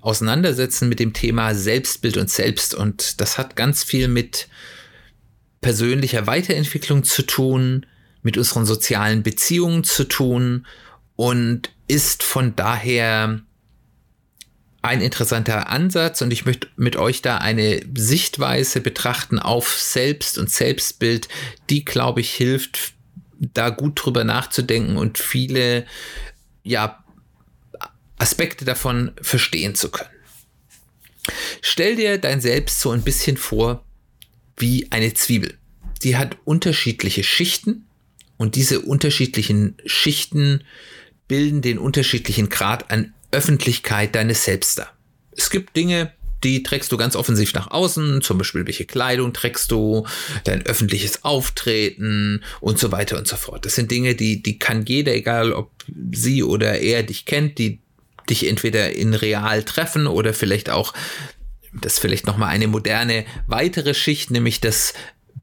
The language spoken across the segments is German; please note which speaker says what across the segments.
Speaker 1: auseinandersetzen mit dem Thema Selbstbild und Selbst. Und das hat ganz viel mit persönlicher Weiterentwicklung zu tun, mit unseren sozialen Beziehungen zu tun und ist von daher ein interessanter Ansatz und ich möchte mit euch da eine Sichtweise betrachten auf Selbst und Selbstbild, die, glaube ich, hilft, da gut drüber nachzudenken und viele, ja, Aspekte davon verstehen zu können. Stell dir dein Selbst so ein bisschen vor wie eine Zwiebel. Die hat unterschiedliche Schichten und diese unterschiedlichen Schichten bilden den unterschiedlichen Grad an Öffentlichkeit deines Selbst dar. Es gibt Dinge, die trägst du ganz offensiv nach außen, zum Beispiel welche Kleidung trägst du, dein öffentliches Auftreten und so weiter und so fort. Das sind Dinge, die, die kann jeder, egal ob sie oder er dich kennt, die dich entweder in real treffen oder vielleicht auch, das vielleicht nochmal eine moderne weitere Schicht, nämlich das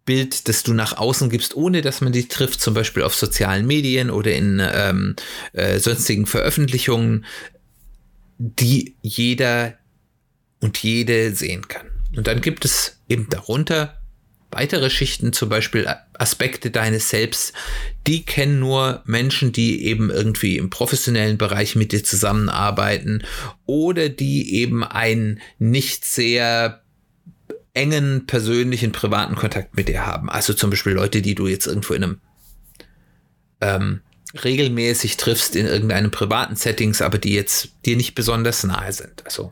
Speaker 1: Bild, das du nach außen gibst, ohne dass man dich trifft, zum Beispiel auf sozialen Medien oder in ähm, äh, sonstigen Veröffentlichungen, die jeder und jede sehen kann. Und dann gibt es eben darunter weitere Schichten, zum Beispiel Aspekte deines Selbst, die kennen nur Menschen, die eben irgendwie im professionellen Bereich mit dir zusammenarbeiten oder die eben einen nicht sehr engen persönlichen privaten Kontakt mit dir haben. Also zum Beispiel Leute, die du jetzt irgendwo in einem ähm, regelmäßig triffst in irgendeinem privaten Settings, aber die jetzt dir nicht besonders nahe sind. Also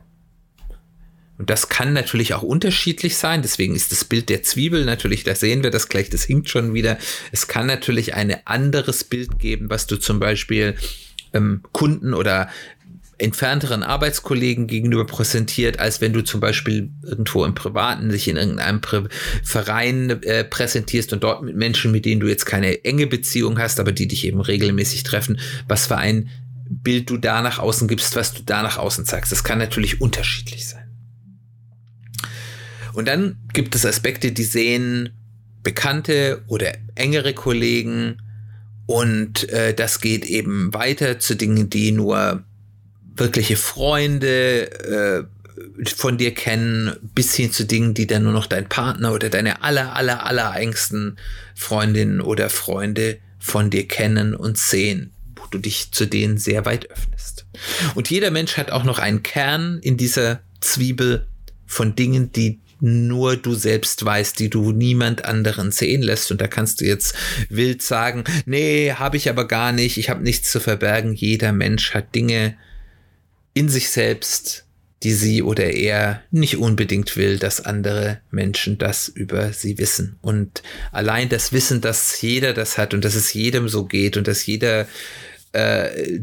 Speaker 1: und das kann natürlich auch unterschiedlich sein. Deswegen ist das Bild der Zwiebel natürlich, da sehen wir das gleich, das hinkt schon wieder. Es kann natürlich ein anderes Bild geben, was du zum Beispiel ähm, Kunden oder entfernteren Arbeitskollegen gegenüber präsentiert, als wenn du zum Beispiel irgendwo im Privaten dich in irgendeinem Pri Verein äh, präsentierst und dort mit Menschen, mit denen du jetzt keine enge Beziehung hast, aber die dich eben regelmäßig treffen, was für ein Bild du da nach außen gibst, was du da nach außen zeigst. Das kann natürlich unterschiedlich sein. Und dann gibt es Aspekte, die sehen bekannte oder engere Kollegen und äh, das geht eben weiter zu Dingen, die nur wirkliche Freunde äh, von dir kennen, bis hin zu Dingen, die dann nur noch dein Partner oder deine aller, aller, aller engsten Freundinnen oder Freunde von dir kennen und sehen, wo du dich zu denen sehr weit öffnest. Und jeder Mensch hat auch noch einen Kern in dieser Zwiebel von Dingen, die nur du selbst weißt, die du niemand anderen sehen lässt. Und da kannst du jetzt wild sagen, nee, habe ich aber gar nicht, ich habe nichts zu verbergen. Jeder Mensch hat Dinge in sich selbst, die sie oder er nicht unbedingt will, dass andere Menschen das über sie wissen. Und allein das Wissen, dass jeder das hat und dass es jedem so geht und dass jeder äh,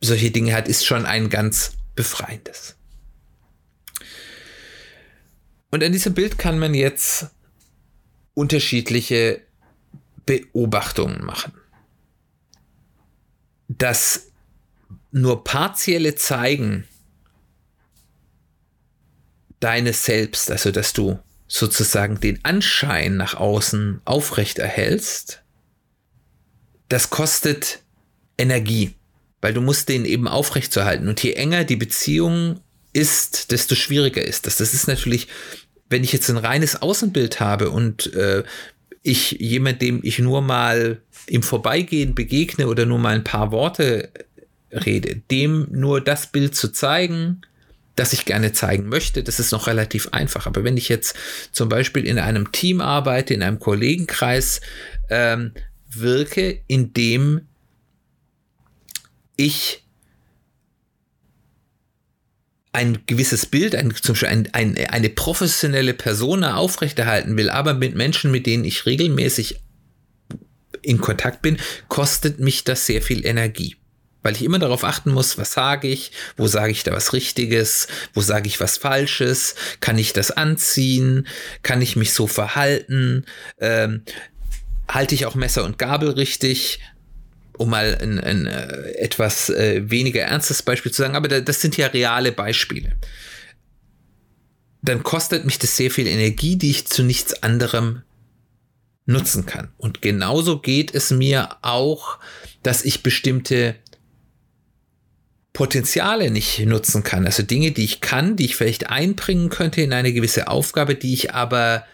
Speaker 1: solche Dinge hat, ist schon ein ganz befreiendes. Und an diesem Bild kann man jetzt unterschiedliche Beobachtungen machen. Das nur partielle Zeigen deines Selbst, also dass du sozusagen den Anschein nach außen aufrecht erhältst, das kostet Energie, weil du musst den eben aufrechtzuerhalten. Und je enger die Beziehung ist, desto schwieriger ist das. Das ist natürlich wenn ich jetzt ein reines Außenbild habe und äh, ich jemand, dem ich nur mal im Vorbeigehen begegne oder nur mal ein paar Worte rede, dem nur das Bild zu zeigen, das ich gerne zeigen möchte, das ist noch relativ einfach. Aber wenn ich jetzt zum Beispiel in einem Team arbeite, in einem Kollegenkreis ähm, wirke, in dem ich ein gewisses Bild, ein, zum Beispiel ein, ein, eine professionelle Persona aufrechterhalten will, aber mit Menschen, mit denen ich regelmäßig in Kontakt bin, kostet mich das sehr viel Energie. weil ich immer darauf achten muss, was sage ich, wo sage ich da was Richtiges, wo sage ich was Falsches, kann ich das anziehen, kann ich mich so verhalten, ähm, halte ich auch Messer und Gabel richtig, um mal ein, ein äh, etwas äh, weniger ernstes Beispiel zu sagen, aber da, das sind ja reale Beispiele. Dann kostet mich das sehr viel Energie, die ich zu nichts anderem nutzen kann. Und genauso geht es mir auch, dass ich bestimmte Potenziale nicht nutzen kann. Also Dinge, die ich kann, die ich vielleicht einbringen könnte in eine gewisse Aufgabe, die ich aber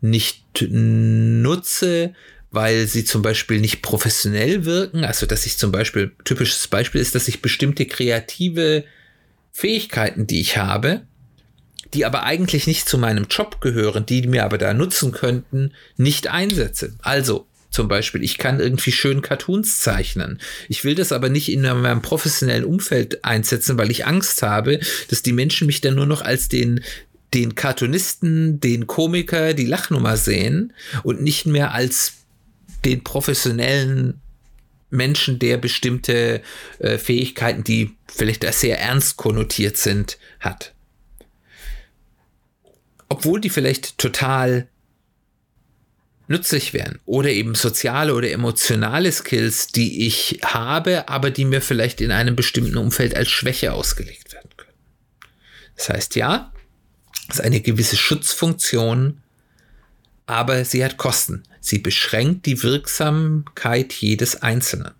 Speaker 1: nicht nutze, weil sie zum Beispiel nicht professionell wirken. Also dass ich zum Beispiel, typisches Beispiel ist, dass ich bestimmte kreative Fähigkeiten, die ich habe, die aber eigentlich nicht zu meinem Job gehören, die mir aber da nutzen könnten, nicht einsetze. Also zum Beispiel, ich kann irgendwie schön Cartoons zeichnen. Ich will das aber nicht in meinem professionellen Umfeld einsetzen, weil ich Angst habe, dass die Menschen mich dann nur noch als den den Cartoonisten, den Komiker, die Lachnummer sehen und nicht mehr als den professionellen Menschen, der bestimmte äh, Fähigkeiten, die vielleicht sehr ernst konnotiert sind, hat. Obwohl die vielleicht total nützlich wären. Oder eben soziale oder emotionale Skills, die ich habe, aber die mir vielleicht in einem bestimmten Umfeld als Schwäche ausgelegt werden können. Das heißt, ja, es ist eine gewisse Schutzfunktion, aber sie hat Kosten. Sie beschränkt die Wirksamkeit jedes Einzelnen.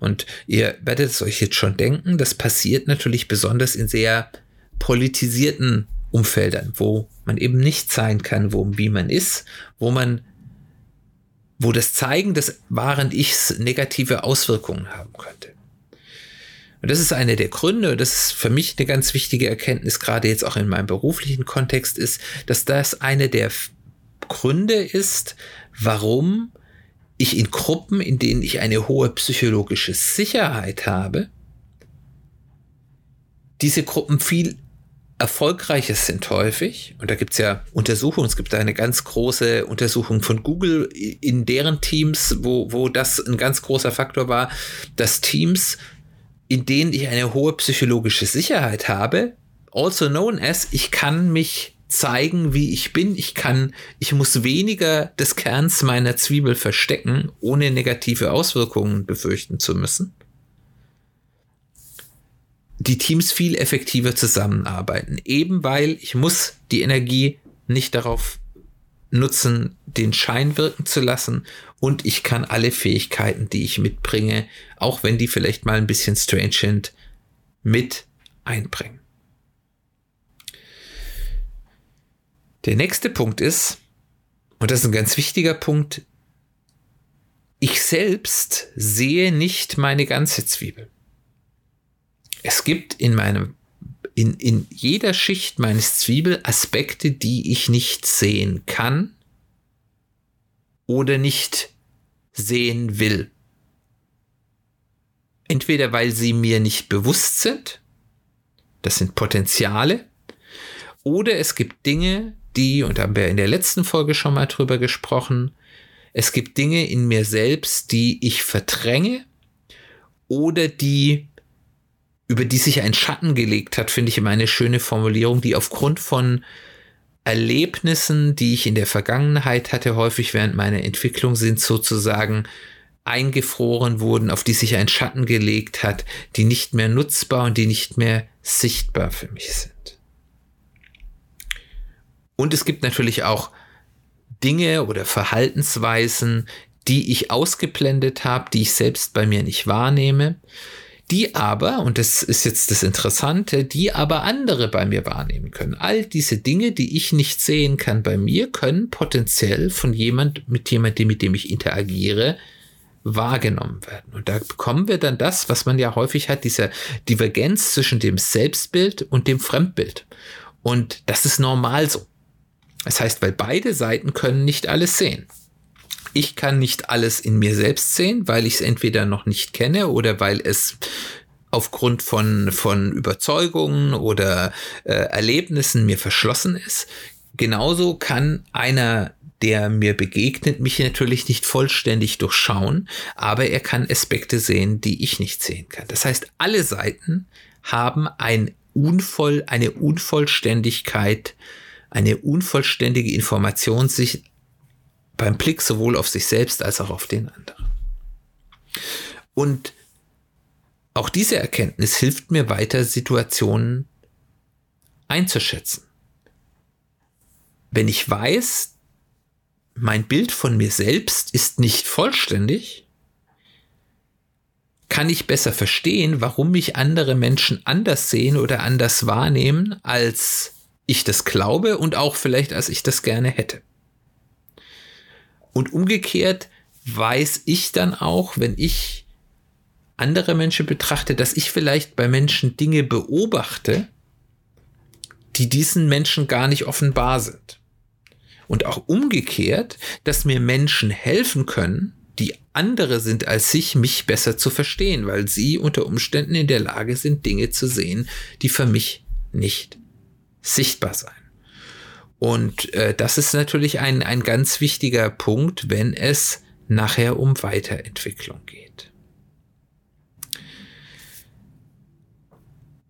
Speaker 1: Und ihr werdet es euch jetzt schon denken, das passiert natürlich besonders in sehr politisierten Umfeldern, wo man eben nicht sein kann, wo, wie man ist, wo man wo das Zeigen des wahren Ichs negative Auswirkungen haben könnte. Und das ist einer der Gründe, das ist für mich eine ganz wichtige Erkenntnis, gerade jetzt auch in meinem beruflichen Kontext, ist, dass das eine der Gründe ist, warum ich in Gruppen, in denen ich eine hohe psychologische Sicherheit habe, diese Gruppen viel Erfolgreiches sind häufig, und da gibt es ja Untersuchungen, es gibt eine ganz große Untersuchung von Google in deren Teams, wo, wo das ein ganz großer Faktor war, dass Teams, in denen ich eine hohe psychologische Sicherheit habe, also known as, ich kann mich zeigen, wie ich bin. Ich kann, ich muss weniger des Kerns meiner Zwiebel verstecken, ohne negative Auswirkungen befürchten zu müssen die Teams viel effektiver zusammenarbeiten. Eben weil ich muss die Energie nicht darauf nutzen, den Schein wirken zu lassen und ich kann alle Fähigkeiten, die ich mitbringe, auch wenn die vielleicht mal ein bisschen strange sind, mit einbringen. Der nächste Punkt ist, und das ist ein ganz wichtiger Punkt, ich selbst sehe nicht meine ganze Zwiebel es gibt in meinem, in, in jeder Schicht meines Zwiebel Aspekte, die ich nicht sehen kann oder nicht sehen will. Entweder weil sie mir nicht bewusst sind, das sind Potenziale, oder es gibt Dinge, die, und da haben wir in der letzten Folge schon mal drüber gesprochen, es gibt Dinge in mir selbst, die ich verdränge oder die über die sich ein Schatten gelegt hat, finde ich immer eine schöne Formulierung, die aufgrund von Erlebnissen, die ich in der Vergangenheit hatte, häufig während meiner Entwicklung sind sozusagen eingefroren wurden, auf die sich ein Schatten gelegt hat, die nicht mehr nutzbar und die nicht mehr sichtbar für mich sind. Und es gibt natürlich auch Dinge oder Verhaltensweisen, die ich ausgeblendet habe, die ich selbst bei mir nicht wahrnehme, die aber, und das ist jetzt das Interessante, die aber andere bei mir wahrnehmen können. All diese Dinge, die ich nicht sehen kann bei mir, können potenziell von jemand, mit jemandem, mit dem ich interagiere, wahrgenommen werden. Und da bekommen wir dann das, was man ja häufig hat, diese Divergenz zwischen dem Selbstbild und dem Fremdbild. Und das ist normal so. Das heißt, weil beide Seiten können nicht alles sehen ich kann nicht alles in mir selbst sehen, weil ich es entweder noch nicht kenne oder weil es aufgrund von, von Überzeugungen oder äh, Erlebnissen mir verschlossen ist. Genauso kann einer der mir begegnet, mich natürlich nicht vollständig durchschauen, aber er kann Aspekte sehen, die ich nicht sehen kann. Das heißt, alle Seiten haben ein Unvoll, eine Unvollständigkeit, eine unvollständige Information sich beim Blick sowohl auf sich selbst als auch auf den anderen. Und auch diese Erkenntnis hilft mir weiter, Situationen einzuschätzen. Wenn ich weiß, mein Bild von mir selbst ist nicht vollständig, kann ich besser verstehen, warum mich andere Menschen anders sehen oder anders wahrnehmen, als ich das glaube und auch vielleicht, als ich das gerne hätte. Und umgekehrt weiß ich dann auch, wenn ich andere Menschen betrachte, dass ich vielleicht bei Menschen Dinge beobachte, die diesen Menschen gar nicht offenbar sind. Und auch umgekehrt, dass mir Menschen helfen können, die andere sind als sich, mich besser zu verstehen, weil sie unter Umständen in der Lage sind, Dinge zu sehen, die für mich nicht sichtbar sein. Und äh, das ist natürlich ein, ein ganz wichtiger Punkt, wenn es nachher um Weiterentwicklung geht.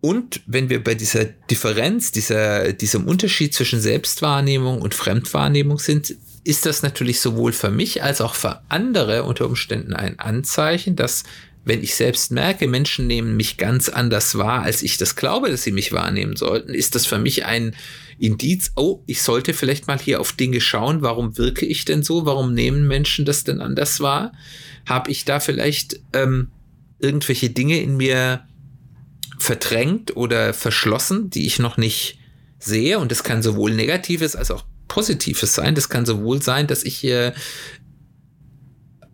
Speaker 1: Und wenn wir bei dieser Differenz, dieser, diesem Unterschied zwischen Selbstwahrnehmung und Fremdwahrnehmung sind, ist das natürlich sowohl für mich als auch für andere unter Umständen ein Anzeichen, dass wenn ich selbst merke, Menschen nehmen mich ganz anders wahr, als ich das glaube, dass sie mich wahrnehmen sollten, ist das für mich ein Indiz, oh, ich sollte vielleicht mal hier auf Dinge schauen, warum wirke ich denn so, warum nehmen Menschen das denn anders wahr? Habe ich da vielleicht ähm, irgendwelche Dinge in mir verdrängt oder verschlossen, die ich noch nicht sehe? Und das kann sowohl Negatives als auch Positives sein. Das kann sowohl sein, dass ich hier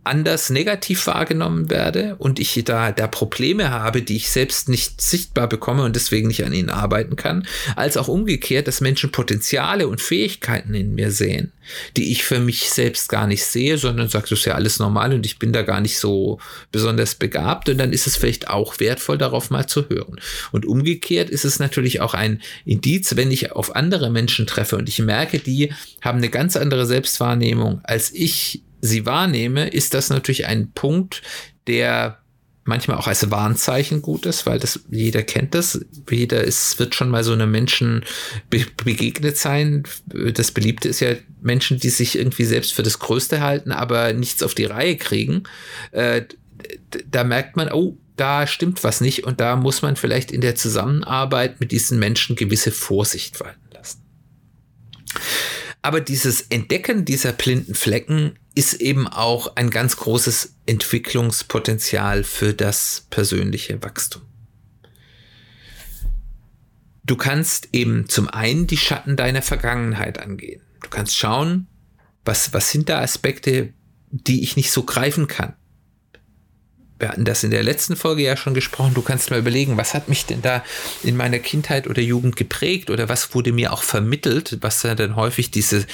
Speaker 1: anders negativ wahrgenommen werde und ich da, da Probleme habe, die ich selbst nicht sichtbar bekomme und deswegen nicht an ihnen arbeiten kann, als auch umgekehrt, dass Menschen Potenziale und Fähigkeiten in mir sehen, die ich für mich selbst gar nicht sehe, sondern sagt, das ist ja alles normal und ich bin da gar nicht so besonders begabt und dann ist es vielleicht auch wertvoll, darauf mal zu hören. Und umgekehrt ist es natürlich auch ein Indiz, wenn ich auf andere Menschen treffe und ich merke, die haben eine ganz andere Selbstwahrnehmung als ich sie wahrnehme, ist das natürlich ein Punkt, der manchmal auch als Warnzeichen gut ist, weil das jeder kennt das. Jeder ist, wird schon mal so einem Menschen be begegnet sein. Das Beliebte ist ja Menschen, die sich irgendwie selbst für das Größte halten, aber nichts auf die Reihe kriegen. Äh, da merkt man, oh, da stimmt was nicht und da muss man vielleicht in der Zusammenarbeit mit diesen Menschen gewisse Vorsicht walten lassen. Aber dieses Entdecken dieser blinden Flecken ist eben auch ein ganz großes Entwicklungspotenzial für das persönliche Wachstum. Du kannst eben zum einen die Schatten deiner Vergangenheit angehen. Du kannst schauen, was, was sind da Aspekte, die ich nicht so greifen kann wir hatten das in der letzten Folge ja schon gesprochen, du kannst mal überlegen, was hat mich denn da in meiner Kindheit oder Jugend geprägt oder was wurde mir auch vermittelt, was ja dann häufig diese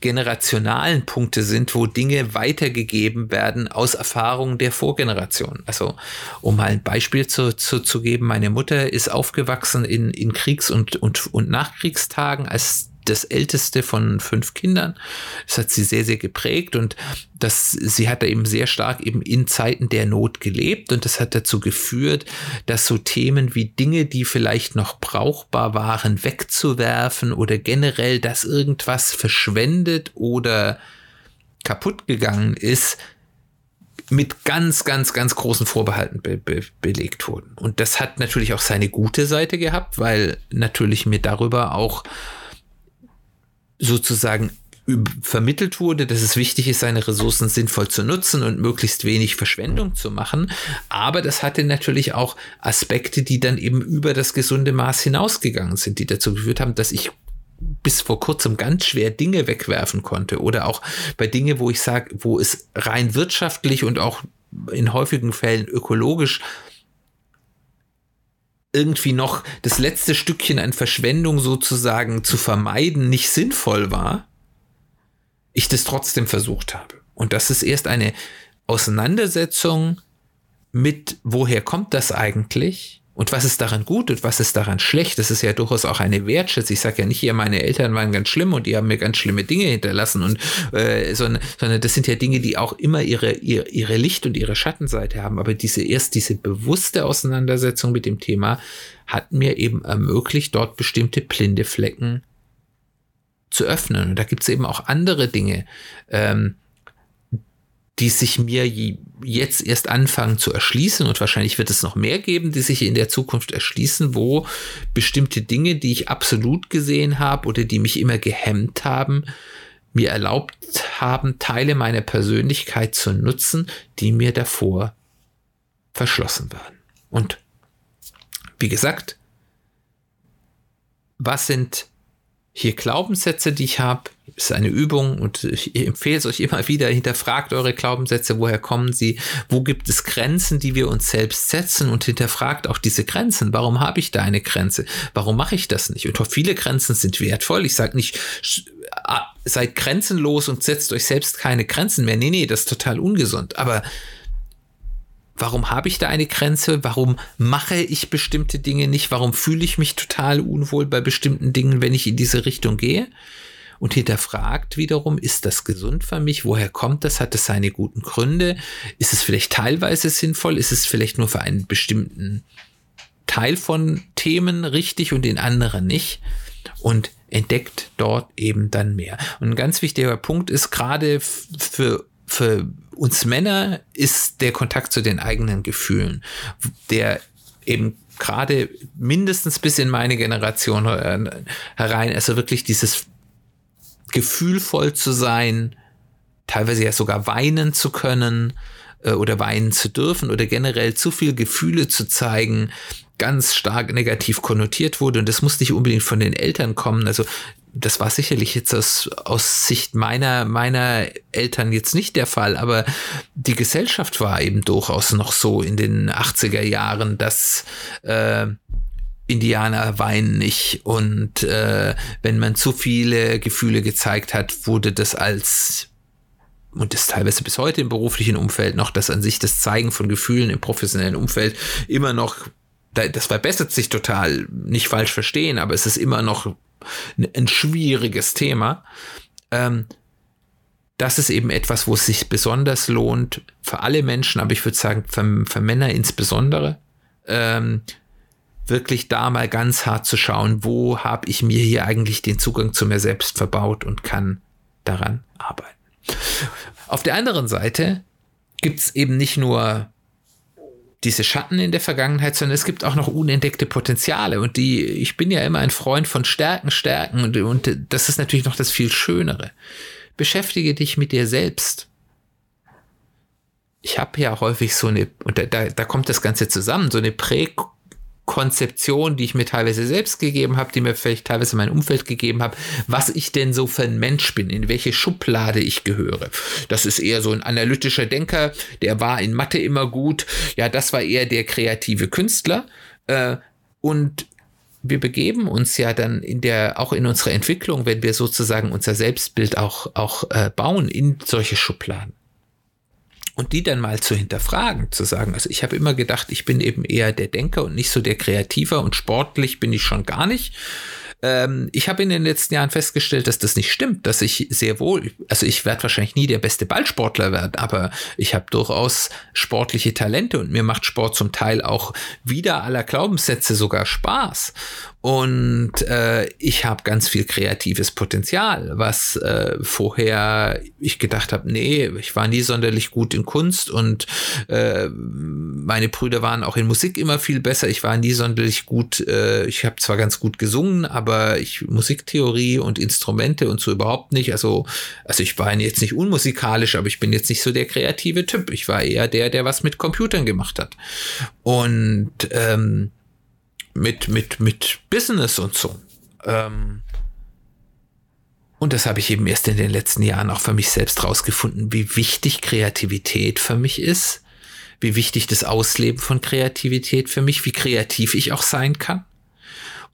Speaker 1: generationalen Punkte sind, wo Dinge weitergegeben werden aus Erfahrungen der Vorgeneration. Also, um mal ein Beispiel zu, zu, zu geben, meine Mutter ist aufgewachsen in, in Kriegs- und, und, und Nachkriegstagen als das älteste von fünf Kindern. Das hat sie sehr, sehr geprägt und das, sie hat da eben sehr stark eben in Zeiten der Not gelebt und das hat dazu geführt, dass so Themen wie Dinge, die vielleicht noch brauchbar waren, wegzuwerfen oder generell, dass irgendwas verschwendet oder kaputt gegangen ist, mit ganz, ganz, ganz großen Vorbehalten be be belegt wurden. Und das hat natürlich auch seine gute Seite gehabt, weil natürlich mir darüber auch sozusagen vermittelt wurde, dass es wichtig ist, seine Ressourcen sinnvoll zu nutzen und möglichst wenig Verschwendung zu machen. Aber das hatte natürlich auch Aspekte, die dann eben über das gesunde Maß hinausgegangen sind, die dazu geführt haben, dass ich bis vor kurzem ganz schwer Dinge wegwerfen konnte oder auch bei Dinge, wo ich sage, wo es rein wirtschaftlich und auch in häufigen Fällen ökologisch irgendwie noch das letzte Stückchen an Verschwendung sozusagen zu vermeiden nicht sinnvoll war, ich das trotzdem versucht habe. Und das ist erst eine Auseinandersetzung mit, woher kommt das eigentlich? Und was ist daran gut und was ist daran schlecht? Das ist ja durchaus auch eine Wertschätzung. Ich sage ja nicht hier, meine Eltern waren ganz schlimm und die haben mir ganz schlimme Dinge hinterlassen, und, äh, sondern, sondern das sind ja Dinge, die auch immer ihre, ihre, ihre Licht- und ihre Schattenseite haben. Aber diese erst diese bewusste Auseinandersetzung mit dem Thema hat mir eben ermöglicht, dort bestimmte blinde Flecken zu öffnen. Und da gibt es eben auch andere Dinge. Ähm, die sich mir jetzt erst anfangen zu erschließen und wahrscheinlich wird es noch mehr geben, die sich in der Zukunft erschließen, wo bestimmte Dinge, die ich absolut gesehen habe oder die mich immer gehemmt haben, mir erlaubt haben, Teile meiner Persönlichkeit zu nutzen, die mir davor verschlossen waren. Und wie gesagt, was sind hier Glaubenssätze, die ich habe, ist eine Übung und ich empfehle es euch immer wieder, hinterfragt eure Glaubenssätze, woher kommen sie, wo gibt es Grenzen, die wir uns selbst setzen und hinterfragt auch diese Grenzen. Warum habe ich da eine Grenze? Warum mache ich das nicht? Und viele Grenzen sind wertvoll. Ich sage nicht, ah, seid grenzenlos und setzt euch selbst keine Grenzen mehr. Nee, nee, das ist total ungesund. Aber Warum habe ich da eine Grenze? Warum mache ich bestimmte Dinge nicht? Warum fühle ich mich total unwohl bei bestimmten Dingen, wenn ich in diese Richtung gehe? Und hinterfragt wiederum, ist das gesund für mich? Woher kommt das? Hat es seine guten Gründe? Ist es vielleicht teilweise sinnvoll? Ist es vielleicht nur für einen bestimmten Teil von Themen richtig und den anderen nicht? Und entdeckt dort eben dann mehr. Und ein ganz wichtiger Punkt ist gerade für für uns Männer ist der Kontakt zu den eigenen Gefühlen, der eben gerade mindestens bis in meine Generation herein, also wirklich dieses gefühlvoll zu sein, teilweise ja sogar weinen zu können äh, oder weinen zu dürfen oder generell zu viel Gefühle zu zeigen, ganz stark negativ konnotiert wurde. Und das muss nicht unbedingt von den Eltern kommen. Also das war sicherlich jetzt aus, aus Sicht meiner, meiner Eltern jetzt nicht der Fall, aber die Gesellschaft war eben durchaus noch so in den 80er Jahren, dass äh, Indianer weinen nicht. Und äh, wenn man zu viele Gefühle gezeigt hat, wurde das als und das teilweise bis heute im beruflichen Umfeld noch, dass an sich das Zeigen von Gefühlen im professionellen Umfeld immer noch, das verbessert sich total, nicht falsch verstehen, aber es ist immer noch ein schwieriges Thema. Ähm, das ist eben etwas, wo es sich besonders lohnt, für alle Menschen, aber ich würde sagen, für, für Männer insbesondere, ähm, wirklich da mal ganz hart zu schauen, wo habe ich mir hier eigentlich den Zugang zu mir selbst verbaut und kann daran arbeiten. Auf der anderen Seite gibt es eben nicht nur diese Schatten in der Vergangenheit, sondern es gibt auch noch unentdeckte Potenziale. Und die, ich bin ja immer ein Freund von Stärken, Stärken und, und das ist natürlich noch das viel Schönere. Beschäftige dich mit dir selbst. Ich habe ja häufig so eine, und da, da, kommt das Ganze zusammen, so eine Prä Konzeption, die ich mir teilweise selbst gegeben habe, die mir vielleicht teilweise mein Umfeld gegeben habe, was ich denn so für ein Mensch bin, in welche Schublade ich gehöre. Das ist eher so ein analytischer Denker, der war in Mathe immer gut. Ja, das war eher der kreative Künstler. Äh, und wir begeben uns ja dann in der, auch in unserer Entwicklung, wenn wir sozusagen unser Selbstbild auch, auch äh, bauen in solche Schubladen und die dann mal zu hinterfragen, zu sagen, also ich habe immer gedacht, ich bin eben eher der Denker und nicht so der Kreativer und sportlich bin ich schon gar nicht. Ähm, ich habe in den letzten Jahren festgestellt, dass das nicht stimmt, dass ich sehr wohl, also ich werde wahrscheinlich nie der beste Ballsportler werden, aber ich habe durchaus sportliche Talente und mir macht Sport zum Teil auch wieder aller Glaubenssätze sogar Spaß. Und äh, ich habe ganz viel kreatives Potenzial, was äh, vorher ich gedacht habe, nee, ich war nie sonderlich gut in Kunst und äh, meine Brüder waren auch in Musik immer viel besser. Ich war nie sonderlich gut, äh, ich habe zwar ganz gut gesungen, aber ich Musiktheorie und Instrumente und so überhaupt nicht. Also, also ich war jetzt nicht unmusikalisch, aber ich bin jetzt nicht so der kreative Typ. Ich war eher der, der was mit Computern gemacht hat. Und ähm, mit, mit, mit Business und so. Ähm, und das habe ich eben erst in den letzten Jahren auch für mich selbst rausgefunden, wie wichtig Kreativität für mich ist, wie wichtig das Ausleben von Kreativität für mich, wie kreativ ich auch sein kann.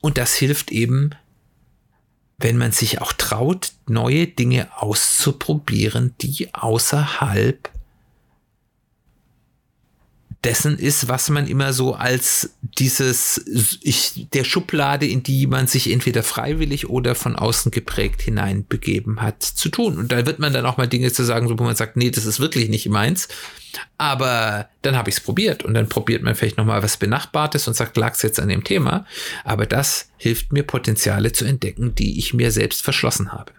Speaker 1: Und das hilft eben, wenn man sich auch traut, neue Dinge auszuprobieren, die außerhalb dessen ist, was man immer so als dieses, ich, der Schublade, in die man sich entweder freiwillig oder von außen geprägt hineinbegeben hat, zu tun. Und da wird man dann auch mal Dinge zu sagen, wo man sagt, nee, das ist wirklich nicht meins. Aber dann habe ich es probiert und dann probiert man vielleicht nochmal was Benachbartes und sagt, lag es jetzt an dem Thema. Aber das hilft mir, Potenziale zu entdecken, die ich mir selbst verschlossen habe.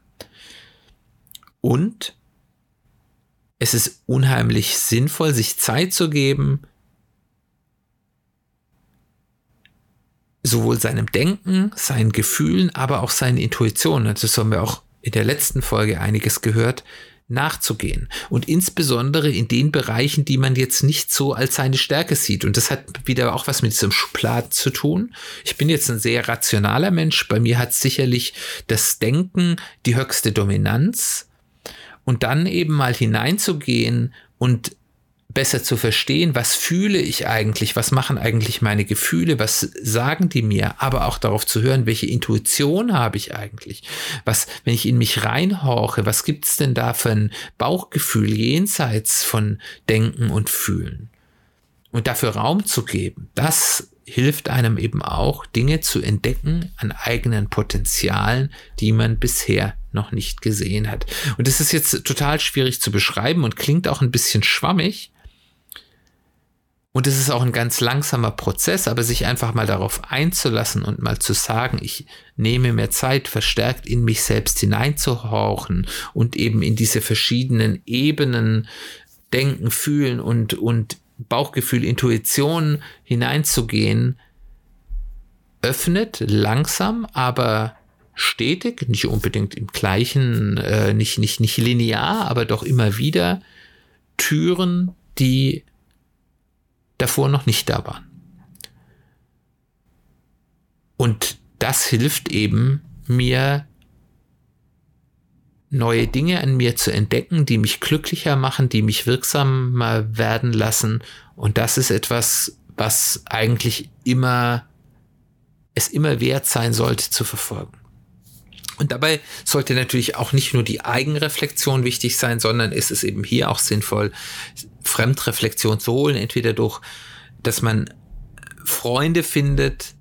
Speaker 1: Und es ist unheimlich sinnvoll, sich Zeit zu geben, sowohl seinem Denken, seinen Gefühlen, aber auch seinen Intuitionen, das haben wir auch in der letzten Folge einiges gehört, nachzugehen. Und insbesondere in den Bereichen, die man jetzt nicht so als seine Stärke sieht. Und das hat wieder auch was mit diesem Schubladen zu tun. Ich bin jetzt ein sehr rationaler Mensch. Bei mir hat sicherlich das Denken die höchste Dominanz. Und dann eben mal hineinzugehen und besser zu verstehen, was fühle ich eigentlich, was machen eigentlich meine Gefühle, was sagen die mir, aber auch darauf zu hören, welche Intuition habe ich eigentlich, was, wenn ich in mich reinhorche, was gibt es denn da für ein Bauchgefühl jenseits von Denken und Fühlen? Und dafür Raum zu geben, das hilft einem eben auch, Dinge zu entdecken an eigenen Potenzialen, die man bisher noch nicht gesehen hat. Und das ist jetzt total schwierig zu beschreiben und klingt auch ein bisschen schwammig, und es ist auch ein ganz langsamer Prozess, aber sich einfach mal darauf einzulassen und mal zu sagen, ich nehme mir Zeit, verstärkt in mich selbst hineinzuhauchen und eben in diese verschiedenen Ebenen denken, fühlen und, und Bauchgefühl, Intuition hineinzugehen, öffnet langsam, aber stetig, nicht unbedingt im gleichen, äh, nicht, nicht, nicht linear, aber doch immer wieder Türen, die davor noch nicht da waren. Und das hilft eben mir, neue Dinge an mir zu entdecken, die mich glücklicher machen, die mich wirksamer werden lassen. Und das ist etwas, was eigentlich immer, es immer wert sein sollte zu verfolgen. Und dabei sollte natürlich auch nicht nur die Eigenreflexion wichtig sein, sondern ist es eben hier auch sinnvoll, Fremdreflexion zu holen, entweder durch, dass man Freunde findet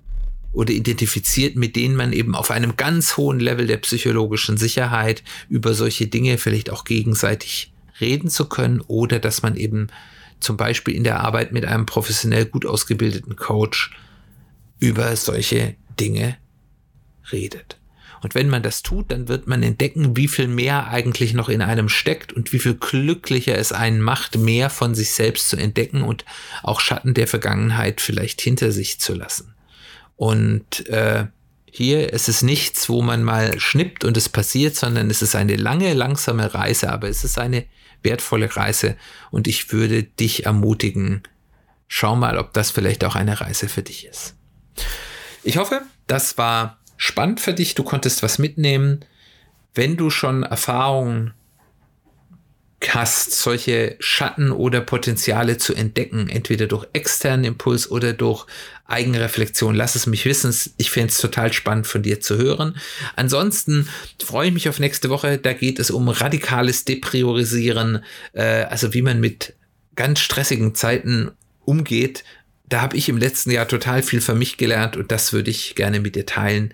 Speaker 1: oder identifiziert, mit denen man eben auf einem ganz hohen Level der psychologischen Sicherheit über solche Dinge vielleicht auch gegenseitig reden zu können oder dass man eben zum Beispiel in der Arbeit mit einem professionell gut ausgebildeten Coach über solche Dinge redet. Und wenn man das tut, dann wird man entdecken, wie viel mehr eigentlich noch in einem steckt und wie viel glücklicher es einen macht, mehr von sich selbst zu entdecken und auch Schatten der Vergangenheit vielleicht hinter sich zu lassen. Und äh, hier ist es nichts, wo man mal schnippt und es passiert, sondern es ist eine lange, langsame Reise, aber es ist eine wertvolle Reise und ich würde dich ermutigen, schau mal, ob das vielleicht auch eine Reise für dich ist. Ich hoffe, das war spannend für dich, du konntest was mitnehmen. Wenn du schon Erfahrungen hast, solche Schatten oder Potenziale zu entdecken, entweder durch externen Impuls oder durch Eigenreflexion, lass es mich wissen. Ich fände es total spannend von dir zu hören. Ansonsten freue ich mich auf nächste Woche. Da geht es um radikales Depriorisieren, äh, also wie man mit ganz stressigen Zeiten umgeht. Da habe ich im letzten Jahr total viel für mich gelernt und das würde ich gerne mit dir teilen.